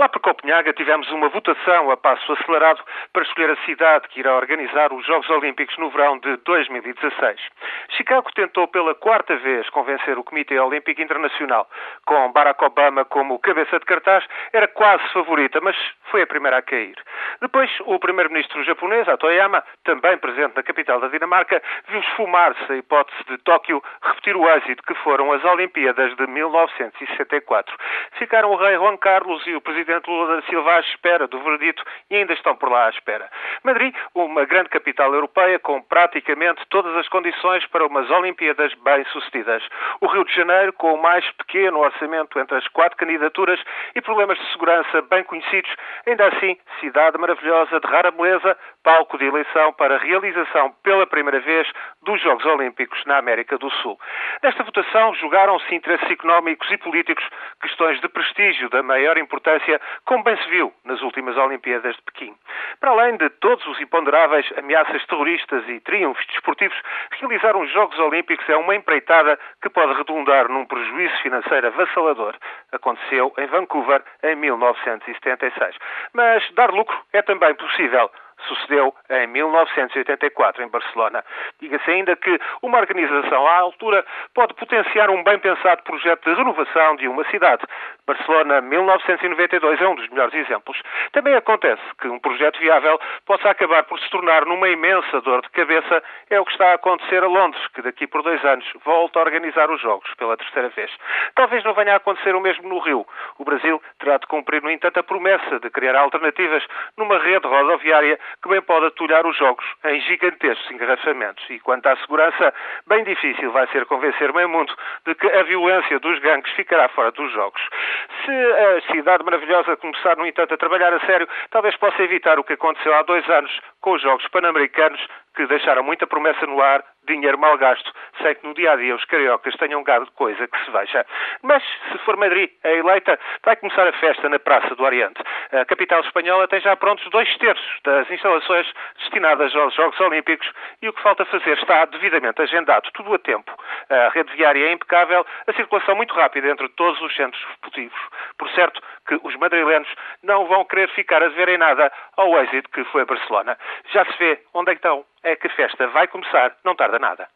Lá para Copenhaga tivemos uma votação a passo acelerado para escolher a cidade que irá organizar os Jogos Olímpicos no verão de 2016. Chicago tentou pela quarta vez convencer o Comitê Olímpico Internacional. Com Barack Obama como cabeça de cartaz, era quase favorita, mas foi a primeira a cair. Depois, o primeiro-ministro japonês, Atoyama, também presente na capital da Dinamarca, viu esfumar-se a hipótese de Tóquio repetir o êxito que foram as Olimpíadas de 1964. Ficaram o rei Juan Carlos e o presidente presidente Lula da Silva à espera do verdito e ainda estão por lá à espera. Madrid, uma grande capital europeia com praticamente todas as condições para umas Olimpíadas bem-sucedidas. O Rio de Janeiro, com o mais pequeno orçamento entre as quatro candidaturas e problemas de segurança bem conhecidos, ainda assim, cidade maravilhosa de rara beleza, palco de eleição para a realização pela primeira vez dos Jogos Olímpicos na América do Sul. Nesta votação jogaram-se interesses económicos e políticos, questões de prestígio da maior importância como bem se viu nas últimas Olimpíadas de Pequim. Para além de todos os imponderáveis ameaças terroristas e triunfos desportivos, realizar os Jogos Olímpicos é uma empreitada que pode redundar num prejuízo financeiro avassalador. Aconteceu em Vancouver em 1976. Mas dar lucro é também possível sucedeu em 1984 em Barcelona. Diga-se ainda que uma organização à altura pode potenciar um bem pensado projeto de renovação de uma cidade. Barcelona 1992 é um dos melhores exemplos. Também acontece que um projeto viável possa acabar por se tornar numa imensa dor de cabeça. É o que está a acontecer a Londres, que daqui por dois anos volta a organizar os Jogos pela terceira vez. Talvez não venha a acontecer o mesmo no Rio. De cumprir, no entanto, a promessa de criar alternativas numa rede rodoviária que bem pode atulhar os jogos em gigantescos engarrafamentos. E quanto à segurança, bem difícil vai ser convencer meio mundo de que a violência dos gangues ficará fora dos jogos. Se a cidade maravilhosa começar, no entanto, a trabalhar a sério, talvez possa evitar o que aconteceu há dois anos com os Jogos Pan-Americanos, que deixaram muita promessa no ar, dinheiro mal gasto, sem que no dia a dia os cariocas tenham gado coisa que se veja. Mas, se for Madrid a eleita, vai começar a festa na Praça do Oriente. A capital espanhola tem já prontos dois terços das instalações destinadas aos Jogos Olímpicos e o que falta fazer está devidamente agendado, tudo a tempo. A rede viária é impecável, a circulação muito rápida entre todos os centros esportivos. Por certo que os madrilenos não vão querer ficar a dever em nada ao êxito que foi Barcelona. Já se vê onde é que estão. É que a festa vai começar, não tarda nada.